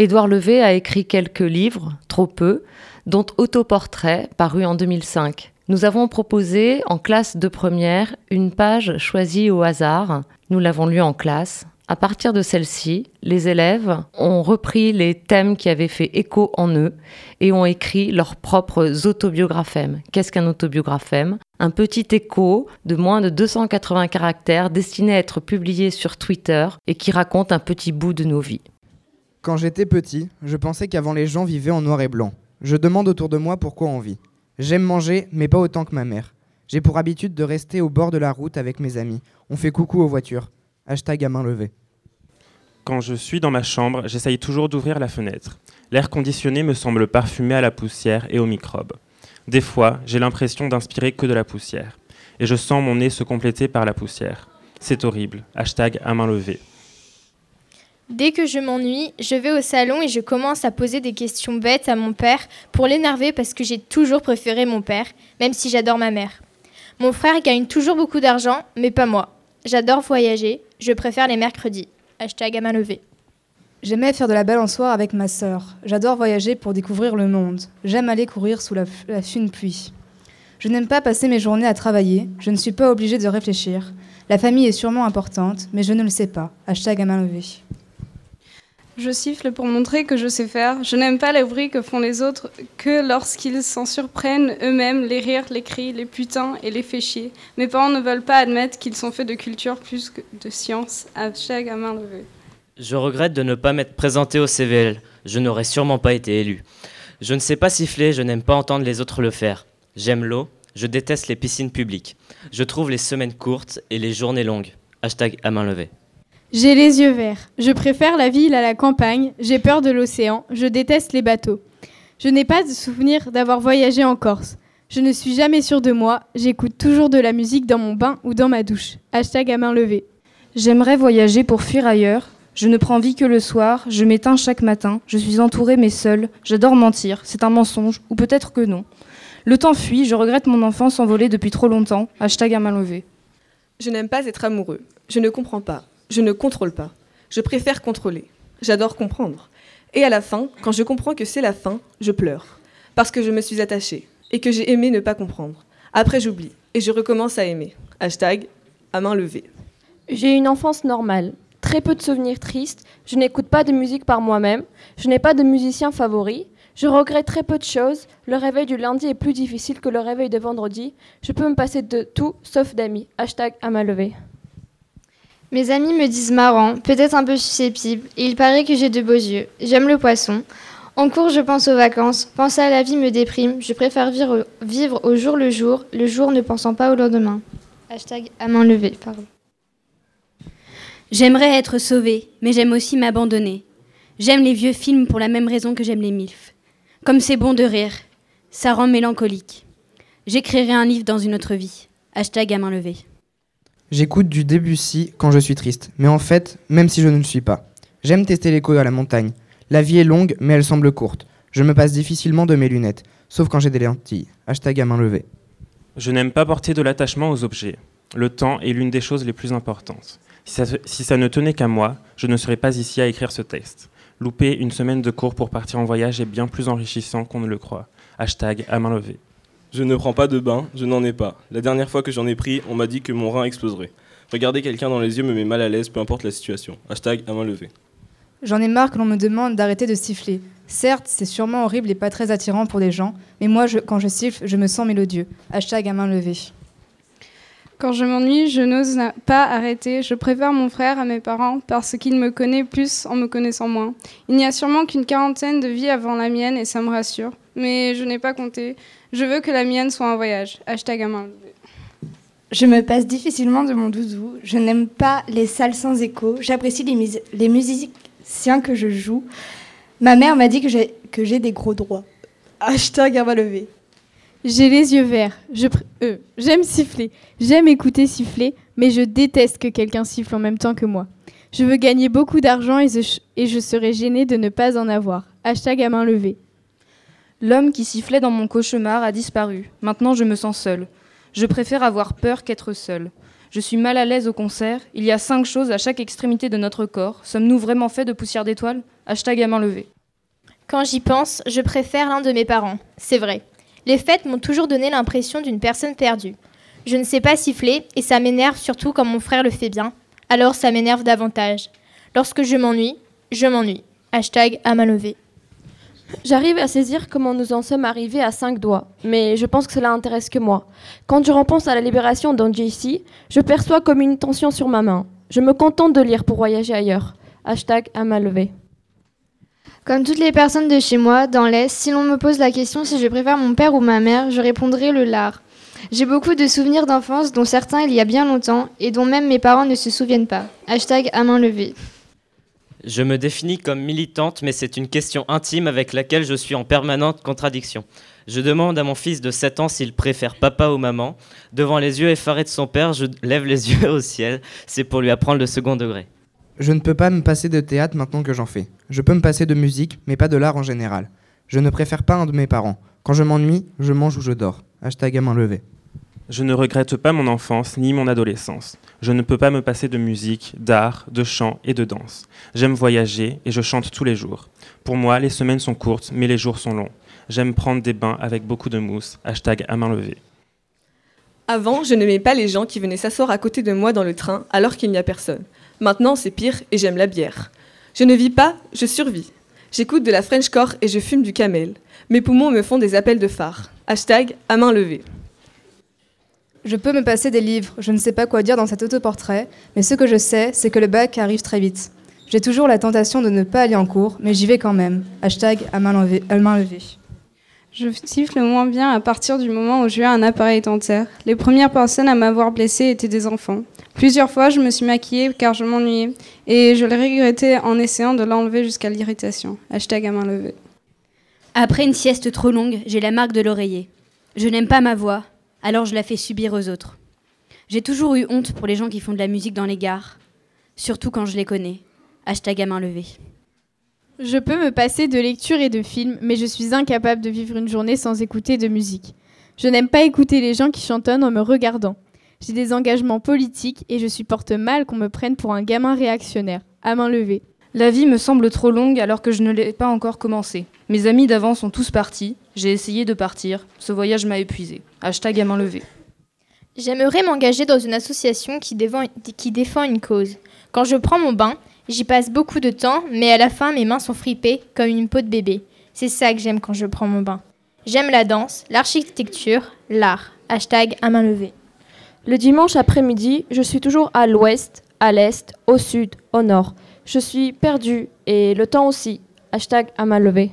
Édouard Levé a écrit quelques livres, trop peu, dont Autoportrait, paru en 2005. Nous avons proposé en classe de première une page choisie au hasard. Nous l'avons lue en classe. À partir de celle-ci, les élèves ont repris les thèmes qui avaient fait écho en eux et ont écrit leurs propres autobiographèmes. Qu'est-ce qu'un autobiographème Un petit écho de moins de 280 caractères destiné à être publié sur Twitter et qui raconte un petit bout de nos vies. Quand j'étais petit, je pensais qu'avant les gens vivaient en noir et blanc. Je demande autour de moi pourquoi on vit. J'aime manger, mais pas autant que ma mère. J'ai pour habitude de rester au bord de la route avec mes amis. On fait coucou aux voitures. Hashtag à main levée. Quand je suis dans ma chambre, j'essaye toujours d'ouvrir la fenêtre. L'air conditionné me semble parfumé à la poussière et aux microbes. Des fois, j'ai l'impression d'inspirer que de la poussière. Et je sens mon nez se compléter par la poussière. C'est horrible. Hashtag à main levée. Dès que je m'ennuie, je vais au salon et je commence à poser des questions bêtes à mon père pour l'énerver parce que j'ai toujours préféré mon père, même si j'adore ma mère. Mon frère gagne toujours beaucoup d'argent, mais pas moi. J'adore voyager, je préfère les mercredis. Hashtag à main levée. J'aimais faire de la balançoire avec ma sœur. J'adore voyager pour découvrir le monde. J'aime aller courir sous la, la fine pluie. Je n'aime pas passer mes journées à travailler. Je ne suis pas obligée de réfléchir. La famille est sûrement importante, mais je ne le sais pas. Hashtag à main levée. Je siffle pour montrer que je sais faire. Je n'aime pas les bruits que font les autres que lorsqu'ils s'en surprennent eux-mêmes, les rires, les cris, les putains et les fait chier. Mes parents ne veulent pas admettre qu'ils sont faits de culture plus que de science. Hashtag à main levée. Je regrette de ne pas m'être présenté au CVL. Je n'aurais sûrement pas été élu. Je ne sais pas siffler, je n'aime pas entendre les autres le faire. J'aime l'eau, je déteste les piscines publiques. Je trouve les semaines courtes et les journées longues. Hashtag à main levée. J'ai les yeux verts. Je préfère la ville à la campagne. J'ai peur de l'océan. Je déteste les bateaux. Je n'ai pas de souvenir d'avoir voyagé en Corse. Je ne suis jamais sûre de moi. J'écoute toujours de la musique dans mon bain ou dans ma douche. Hashtag à main levée. J'aimerais voyager pour fuir ailleurs. Je ne prends vie que le soir. Je m'éteins chaque matin. Je suis entourée mais seule. J'adore mentir. C'est un mensonge. Ou peut-être que non. Le temps fuit. Je regrette mon enfance envolée depuis trop longtemps. Hashtag à main levée. Je n'aime pas être amoureux. Je ne comprends pas. Je ne contrôle pas. Je préfère contrôler. J'adore comprendre. Et à la fin, quand je comprends que c'est la fin, je pleure. Parce que je me suis attachée et que j'ai aimé ne pas comprendre. Après, j'oublie et je recommence à aimer. Hashtag à main levée. J'ai une enfance normale. Très peu de souvenirs tristes. Je n'écoute pas de musique par moi-même. Je n'ai pas de musicien favori. Je regrette très peu de choses. Le réveil du lundi est plus difficile que le réveil de vendredi. Je peux me passer de tout sauf d'amis. Hashtag à main levée. Mes amis me disent marrant, peut-être un peu susceptible, et il paraît que j'ai de beaux yeux. J'aime le poisson. En cours, je pense aux vacances. Penser à la vie me déprime. Je préfère vivre, au jour le jour, le jour ne pensant pas au lendemain. Hashtag à main levée. J'aimerais être sauvée, mais j'aime aussi m'abandonner. J'aime les vieux films pour la même raison que j'aime les MILF. Comme c'est bon de rire, ça rend mélancolique. J'écrirai un livre dans une autre vie. Hashtag à main levée. J'écoute du Debussy quand je suis triste, mais en fait, même si je ne le suis pas. J'aime tester l'écho à la montagne. La vie est longue, mais elle semble courte. Je me passe difficilement de mes lunettes, sauf quand j'ai des lentilles. Hashtag à main levée. Je n'aime pas porter de l'attachement aux objets. Le temps est l'une des choses les plus importantes. Si ça, si ça ne tenait qu'à moi, je ne serais pas ici à écrire ce texte. Louper une semaine de cours pour partir en voyage est bien plus enrichissant qu'on ne le croit. Hashtag à main levée. Je ne prends pas de bain, je n'en ai pas. La dernière fois que j'en ai pris, on m'a dit que mon rein exploserait. Regarder quelqu'un dans les yeux me met mal à l'aise, peu importe la situation. Hashtag à main levée. J'en ai marre que l'on me demande d'arrêter de siffler. Certes, c'est sûrement horrible et pas très attirant pour des gens, mais moi, je- quand je siffle, je me sens mélodieux. Hashtag à main levée. Quand je m'ennuie, je n'ose pas arrêter. Je préfère mon frère à mes parents parce qu'il me connaît plus en me connaissant moins. Il n'y a sûrement qu'une quarantaine de vies avant la mienne et ça me rassure. Mais je n'ai pas compté. Je veux que la mienne soit un voyage. Hashtag à main levée. Je me passe difficilement de mon doudou. Je n'aime pas les salles sans écho. J'apprécie les, mus- les musiciens que je joue. Ma mère m'a dit que j'ai que j'ai des gros droits. Hashtag à main levée. J'ai les yeux verts. Je euh, J'aime siffler. J'aime écouter siffler, mais je déteste que quelqu'un siffle en même temps que moi. Je veux gagner beaucoup d'argent et, je- et je serais gênée de ne pas en avoir. Hashtag à main levée. L'homme qui sifflait dans mon cauchemar a disparu. Maintenant, je me sens seule. Je préfère avoir peur qu'être seule. Je suis mal à l'aise au concert. Il y a cinq choses à chaque extrémité de notre corps. Sommes-nous vraiment faits de poussière d'étoiles? Hashtag à main levée. Quand j'y pense, je préfère l'un de mes parents. C'est vrai. Les fêtes m'ont toujours donné l'impression d'une personne perdue. Je ne sais pas siffler et ça m'énerve surtout quand mon frère le fait bien. Alors ça m'énerve davantage. Lorsque je m'ennuie, je m'ennuie. Hashtag à main levée. J'arrive à saisir comment nous en sommes arrivés à cinq doigts, mais je pense que cela intéresse que moi. Quand je repense à la libération dans JC, je perçois comme une tension sur ma main. Je me contente de lire pour voyager ailleurs. Hashtag à main levée. Comme toutes les personnes de chez moi, dans l'Est, si l'on me pose la question si je préfère mon père ou ma mère, je répondrai le lard. J'ai beaucoup de souvenirs d'enfance, dont certains il y a bien longtemps, et dont même mes parents ne se souviennent pas. Hashtag à main levée. Je me définis comme militante, mais c'est une question intime avec laquelle je suis en permanente contradiction. Je demande à mon fils de 7 ans s'il préfère papa ou maman. Devant les yeux effarés de son père, je lève les yeux au ciel. C'est pour lui apprendre le second degré. Je ne peux pas me passer de théâtre maintenant que j'en fais. Je peux me passer de musique, mais pas de l'art en général. Je ne préfère pas un de mes parents. Quand je m'ennuie, je mange ou je dors. Hashtag à main levée. Je ne regrette pas mon enfance ni mon adolescence. Je ne peux pas me passer de musique, d'art, de chant et de danse. J'aime voyager et je chante tous les jours. Pour moi, les semaines sont courtes, mais les jours sont longs. J'aime prendre des bains avec beaucoup de mousse. Hashtag à main levée. Avant, je n'aimais pas les gens qui venaient s'asseoir à côté de moi dans le train alors qu'il n'y a personne. Maintenant, c'est pire et j'aime la bière. Je ne vis pas, je survis. J'écoute de la Frenchcore et je fume du camel. Mes poumons me font des appels de phare. Hashtag à main levée. Je peux me passer des livres, je ne sais pas quoi dire dans cet autoportrait, mais ce que je sais, c'est que le bac arrive très vite. J'ai toujours la tentation de ne pas aller en cours, mais j'y vais quand même. Hashtag à main levée. à main levée. Je siffle moins bien à partir du moment où j'ai eu un appareil dentaire. Les premières personnes à m'avoir blessée étaient des enfants. Plusieurs fois, je me suis maquillée car je m'ennuyais et je l'ai regretté en essayant de l'enlever jusqu'à l'irritation. Hashtag à main levée. Après une sieste trop longue, j'ai la marque de l'oreiller. Je n'aime pas ma voix, alors je la fais subir aux autres. J'ai toujours eu honte pour les gens qui font de la musique dans les gares, surtout quand je les connais. Hashtag. Je peux me passer de lecture et de films, mais je suis incapable de vivre une journée sans écouter de musique. Je n'aime pas écouter les gens qui chantonnent en me regardant. J'ai des engagements politiques et je supporte mal qu'on me prenne pour un gamin réactionnaire. À main levée. La vie me semble trop longue alors que je ne l'ai pas encore commencé. Mes amis d'avant sont tous partis. J'ai essayé de partir. Ce voyage m'a épuisé. Hashtag à main levée. J'aimerais m'engager dans une association qui défend, qui défend une cause. Quand je prends mon bain, j'y passe beaucoup de temps, mais à la fin, mes mains sont fripées comme une peau de bébé. C'est ça que j'aime quand je prends mon bain. J'aime la danse, l'architecture, l'art. Hashtag à main levée. Le dimanche après-midi, je suis toujours à l'ouest, à l'est, au sud, au nord. Je suis perdue et le temps aussi. Hashtag à main levée.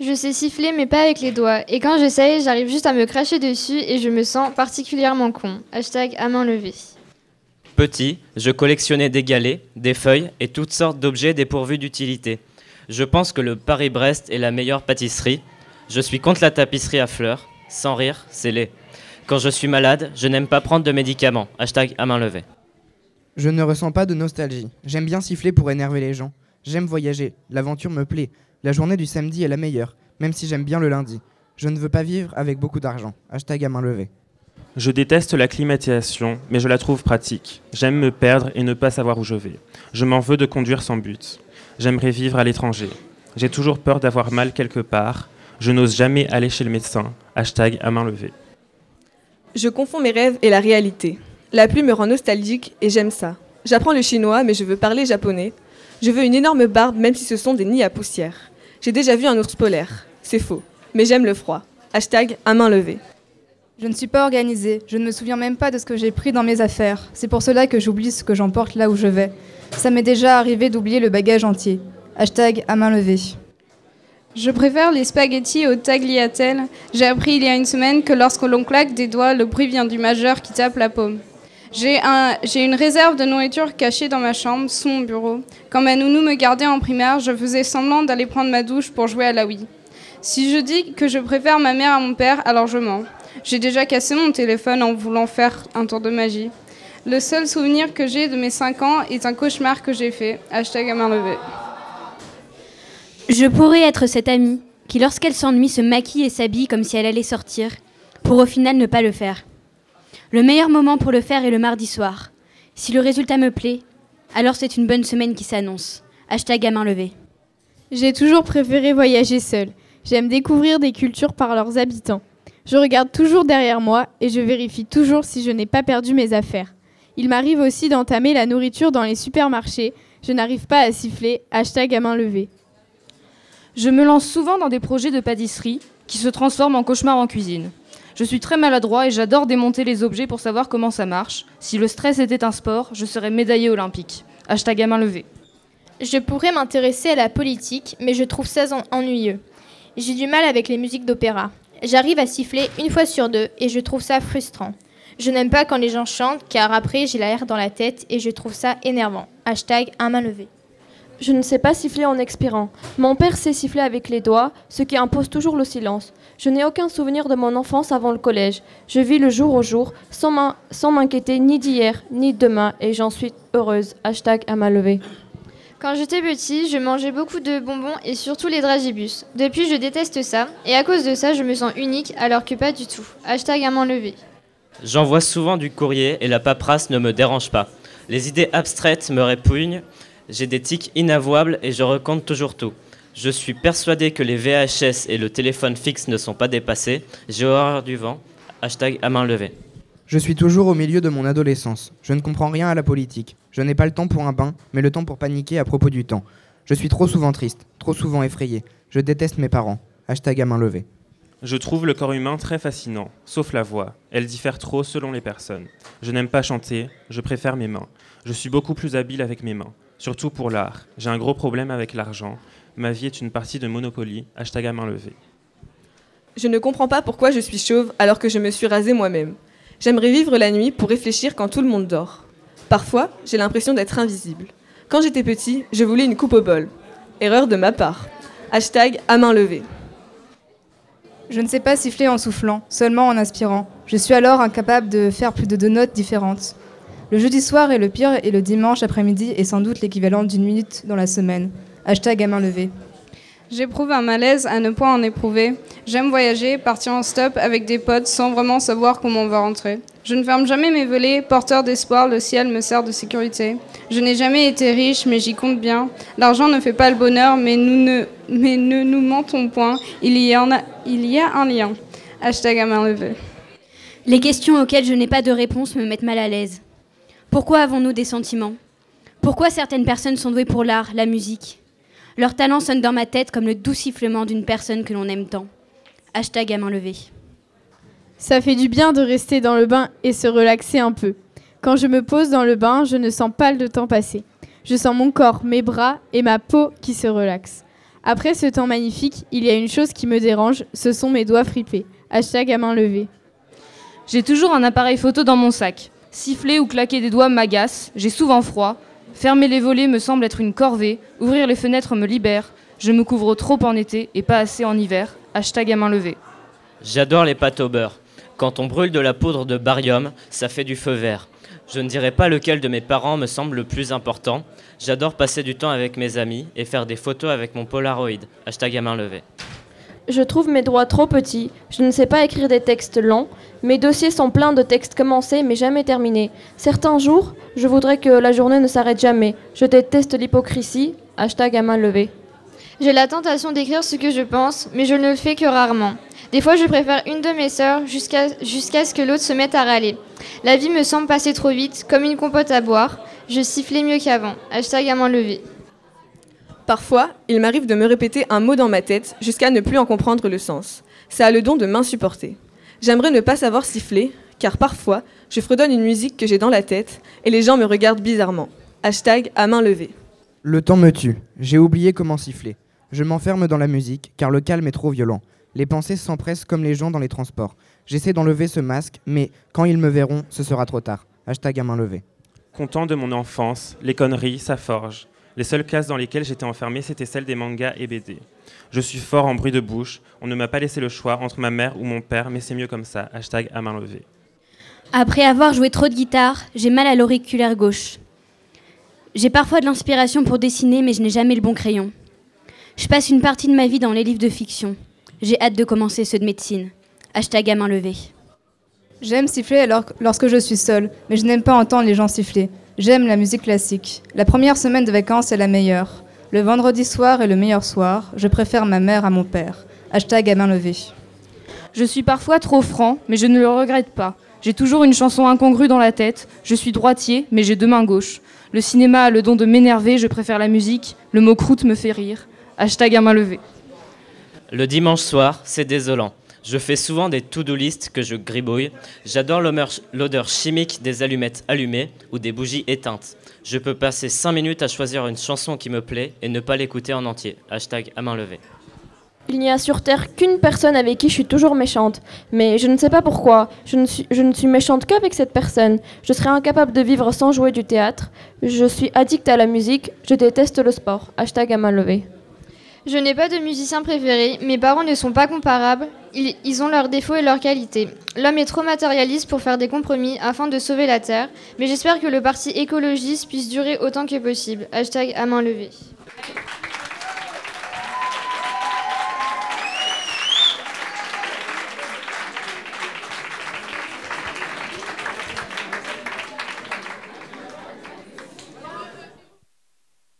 Je sais siffler, mais pas avec les doigts. Et quand j'essaye, j'arrive juste à me cracher dessus et je me sens particulièrement con. Hashtag à main levée. Petit, je collectionnais des galets, des feuilles et toutes sortes d'objets dépourvus d'utilité. Je pense que le Paris-Brest est la meilleure pâtisserie. Je suis contre la tapisserie à fleurs. Sans rire, c'est laid. Quand je suis malade, je n'aime pas prendre de médicaments. Hashtag à main levée. Je ne ressens pas de nostalgie. J'aime bien siffler pour énerver les gens. J'aime voyager. L'aventure me plaît. La journée du samedi est la meilleure, même si j'aime bien le lundi. Je ne veux pas vivre avec beaucoup d'argent. Hashtag à main levée. Je déteste la climatisation, mais je la trouve pratique. J'aime me perdre et ne pas savoir où je vais. Je m'en veux de conduire sans but. J'aimerais vivre à l'étranger. J'ai toujours peur d'avoir mal quelque part. Je n'ose jamais aller chez le médecin. Hashtag à main levée. Je confonds mes rêves et la réalité. La pluie me rend nostalgique et j'aime ça. J'apprends le chinois, mais je veux parler japonais. Je veux une énorme barbe, même si ce sont des nids à poussière. J'ai déjà vu un ours polaire. C'est faux. Mais j'aime le froid. Hashtag à main levée. Je ne suis pas organisée, je ne me souviens même pas de ce que j'ai pris dans mes affaires. C'est pour cela que j'oublie ce que j'emporte là où je vais. Ça m'est déjà arrivé d'oublier le bagage entier. Hashtag à main levée. Je préfère les spaghettis au tagliatelle. J'ai appris il y a une semaine que lorsque l'on claque des doigts, le bruit vient du majeur qui tape la paume. J'ai un, une réserve de nourriture cachée dans ma chambre, sous mon bureau. Quand ma nounou me gardait en primaire, je faisais semblant d'aller prendre ma douche pour jouer à la Wii. Si je dis que je préfère ma mère à mon père, alors je mens. J'ai déjà cassé mon téléphone en voulant faire un tour de magie. Le seul souvenir que j'ai de mes 5 ans est un cauchemar que j'ai fait. Hashtag à main levée. Je pourrais être cette amie qui, lorsqu'elle s'ennuie, se maquille et s'habille comme si elle allait sortir, pour au final ne pas le faire. Le meilleur moment pour le faire est le mardi soir. Si le résultat me plaît, alors c'est une bonne semaine qui s'annonce. Hashtag à main levée. J'ai toujours préféré voyager seule. J'aime découvrir des cultures par leurs habitants. Je regarde toujours derrière moi et je vérifie toujours si je n'ai pas perdu mes affaires. Il m'arrive aussi d'entamer la nourriture dans les supermarchés. Je n'arrive pas à siffler. Hashtag à main levée. Je me lance souvent dans des projets de pâtisserie qui se transforment en cauchemar en cuisine. Je suis très maladroit et j'adore démonter les objets pour savoir comment ça marche. Si le stress était un sport, je serais médaillé olympique. Hashtag à main levée. Je pourrais m'intéresser à la politique, mais je trouve ça ennuyeux. J'ai du mal avec les musiques d'opéra. J'arrive à siffler une fois sur deux et je trouve ça frustrant. Je n'aime pas quand les gens chantent car après j'ai l'air dans la tête et je trouve ça énervant. Hashtag à main levée. Je ne sais pas siffler en expirant. Mon père sait siffler avec les doigts, ce qui impose toujours le silence. Je n'ai aucun souvenir de mon enfance avant le collège. Je vis le jour au jour, sans m'inquiéter ni d'hier, ni de demain, et j'en suis heureuse. Hashtag à main levée. Quand j'étais petit, je mangeais beaucoup de bonbons et surtout les dragibus. Depuis, je déteste ça, et à cause de ça, je me sens unique alors que pas du tout. Hashtag à main levée. J'envoie souvent du courrier et la paperasse ne me dérange pas. Les idées abstraites me répugnent j'ai des tics inavouables et je recompte toujours tout. Je suis persuadé que les VHS et le téléphone fixe ne sont pas dépassés. J'ai horreur du vent. Hashtag à main levée. Je suis toujours au milieu de mon adolescence. Je ne comprends rien à la politique. Je n'ai pas le temps pour un bain, mais le temps pour paniquer à propos du temps. Je suis trop souvent triste, trop souvent effrayé. Je déteste mes parents. Hashtag à main levée. Je trouve le corps humain très fascinant, sauf la voix. Elle diffère trop selon les personnes. Je n'aime pas chanter, je préfère mes mains. Je suis beaucoup plus habile avec mes mains surtout pour l'art. J'ai un gros problème avec l'argent. Ma vie est une partie de Monopoly. Hashtag à main levée. Je ne comprends pas pourquoi je suis chauve alors que je me suis rasée moi-même. J'aimerais vivre la nuit pour réfléchir quand tout le monde dort. Parfois, j'ai l'impression d'être invisible. Quand j'étais petit, je voulais une coupe au bol. Erreur de ma part. Hashtag à main levée. Je ne sais pas siffler en soufflant, seulement en inspirant. Je suis alors incapable de faire plus de deux notes différentes. Le jeudi soir est le pire et le dimanche après-midi est sans doute l'équivalent d'une minute dans la semaine. Hashtag à main levée. J'éprouve un malaise à ne point en éprouver. J'aime voyager, partir en stop avec des potes sans vraiment savoir comment on va rentrer. Je ne ferme jamais mes volets, porteur d'espoir, le ciel me sert de sécurité. Je n'ai jamais été riche, mais j'y compte bien. L'argent ne fait pas le bonheur, mais, nous ne, mais ne nous mentons point. Il y, en a, il y a un lien. Hashtag à main levée. Les questions auxquelles je n'ai pas de réponse me mettent mal à l'aise. Pourquoi avons-nous des sentiments? Pourquoi certaines personnes sont douées pour l'art, la musique? Leur talent sonne dans ma tête comme le doux sifflement d'une personne que l'on aime tant. Hashtag à main levée. Ça fait du bien de rester dans le bain et se relaxer un peu. Quand je me pose dans le bain, je ne sens pas le temps passer. Je sens mon corps, mes bras et ma peau qui se relaxent. Après ce temps magnifique, il y a une chose qui me dérange, ce sont mes doigts fripés. Hashtag à main levée. J'ai toujours un appareil photo dans mon sac. Siffler ou claquer des doigts m'agace, j'ai souvent froid. Fermer les volets me semble être une corvée. Ouvrir les fenêtres me libère. Je me couvre trop en été et pas assez en hiver. Hashtag à main levée. J'adore les pâtes au beurre. Quand on brûle de la poudre de barium, ça fait du feu vert. Je ne dirais pas lequel de mes parents me semble le plus important. J'adore passer du temps avec mes amis et faire des photos avec mon Polaroid. Hashtag à main levée. Je trouve mes droits trop petits. Je ne sais pas écrire des textes longs. Mes dossiers sont pleins de textes commencés mais jamais terminés. Certains jours, je voudrais que la journée ne s'arrête jamais. Je déteste l'hypocrisie. Hashtag à main levée. J'ai la tentation d'écrire ce que je pense, mais je ne le fais que rarement. Des fois, je préfère une de mes sœurs jusqu'à jusqu'à ce que l'autre se mette à râler. La vie me semble passer trop vite, comme une compote à boire. Je sifflais mieux qu'avant. Hashtag à main levée. Parfois, il m'arrive de me répéter un mot dans ma tête jusqu'à ne plus en comprendre le sens. Ça a le don de m'insupporter. J'aimerais ne pas savoir siffler, car parfois, je fredonne une musique que j'ai dans la tête et les gens me regardent bizarrement. Hashtag à main levée. Le temps me tue. J'ai oublié comment siffler. Je m'enferme dans la musique, car le calme est trop violent. Les pensées s'empressent comme les gens dans les transports. J'essaie d'enlever ce masque, mais quand ils me verront, ce sera trop tard. Hashtag à main levée. Content de mon enfance, les conneries, ça forge. Les seules classes dans lesquelles j'étais enfermé, c'était celles des mangas et BD. Je suis fort en bruit de bouche. On ne m'a pas laissé le choix entre ma mère ou mon père, mais c'est mieux comme ça. Hashtag à main levée. Après avoir joué trop de guitare, j'ai mal à l'auriculaire gauche. J'ai parfois de l'inspiration pour dessiner, mais je n'ai jamais le bon crayon. Je passe une partie de ma vie dans les livres de fiction. J'ai hâte de commencer ceux de médecine. Hashtag à main levée. J'aime siffler alors, lorsque je suis seule, mais je n'aime pas entendre les gens siffler. J'aime la musique classique. La première semaine de vacances est la meilleure. Le vendredi soir est le meilleur soir. Je préfère ma mère à mon père. Hashtag à main levée. Je suis parfois trop franc, mais je ne le regrette pas. J'ai toujours une chanson incongrue dans la tête. Je suis droitier, mais j'ai deux mains gauches. Le cinéma a le don de m'énerver, je préfère la musique. Le mot croûte me fait rire. Hashtag à main levée. Le dimanche soir, c'est désolant. Je fais souvent des to-do list que je gribouille. J'adore l'odeur chimique des allumettes allumées ou des bougies éteintes. Je peux passer 5 minutes à choisir une chanson qui me plaît et ne pas l'écouter en entier. Hashtag à main levée. Il n'y a sur Terre qu'une personne avec qui je suis toujours méchante. Mais je ne sais pas pourquoi. Je ne suis, je ne suis méchante qu'avec cette personne. Je serais incapable de vivre sans jouer du théâtre. Je suis addict à la musique. Je déteste le sport. Hashtag à main levée. Je n'ai pas de musicien préféré, mes parents ne sont pas comparables, ils, ont leurs défauts et leurs qualités. L'homme est trop matérialiste pour faire des compromis afin de sauver la Terre, mais j'espère que le parti écologiste puisse durer autant que possible. Hashtag à main levée.